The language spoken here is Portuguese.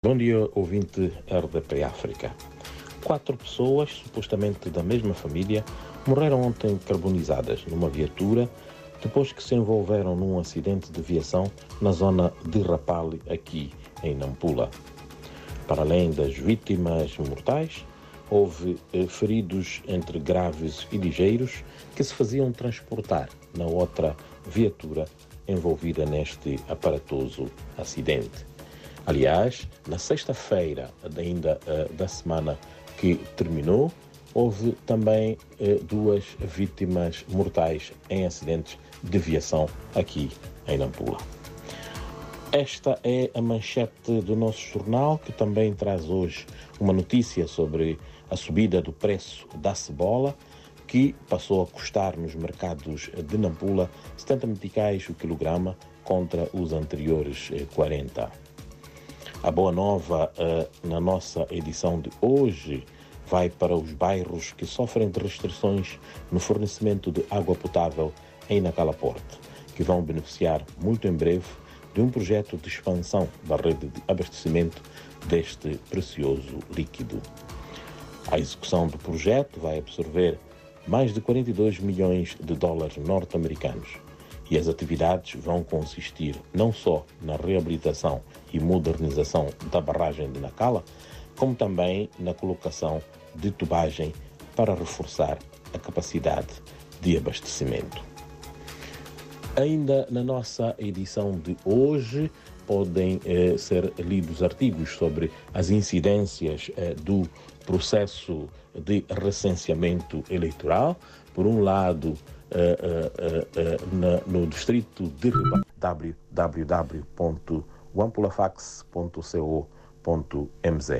Bom dia, ouvinte RDP África. Quatro pessoas, supostamente da mesma família, morreram ontem carbonizadas numa viatura depois que se envolveram num acidente de viação na zona de Rapale, aqui em Nampula. Para além das vítimas mortais, houve eh, feridos entre graves e ligeiros que se faziam transportar na outra viatura envolvida neste aparatoso acidente. Aliás, na sexta-feira, ainda uh, da semana que terminou, houve também uh, duas vítimas mortais em acidentes de viação aqui em Nampula. Esta é a manchete do nosso jornal, que também traz hoje uma notícia sobre a subida do preço da cebola, que passou a custar nos mercados de Nampula 70 meticais o quilograma contra os anteriores 40. Eh, a boa nova uh, na nossa edição de hoje vai para os bairros que sofrem de restrições no fornecimento de água potável em Nacalaporte, que vão beneficiar muito em breve de um projeto de expansão da rede de abastecimento deste precioso líquido. A execução do projeto vai absorver mais de 42 milhões de dólares norte-americanos e as atividades vão consistir não só na reabilitação e modernização da barragem de Nacala, como também na colocação de tubagem para reforçar a capacidade de abastecimento. Ainda na nossa edição de hoje, podem eh, ser lidos artigos sobre as incidências eh, do processo de recenseamento eleitoral. Por um lado, uh, no distrito de www.wampulafax.co.mz.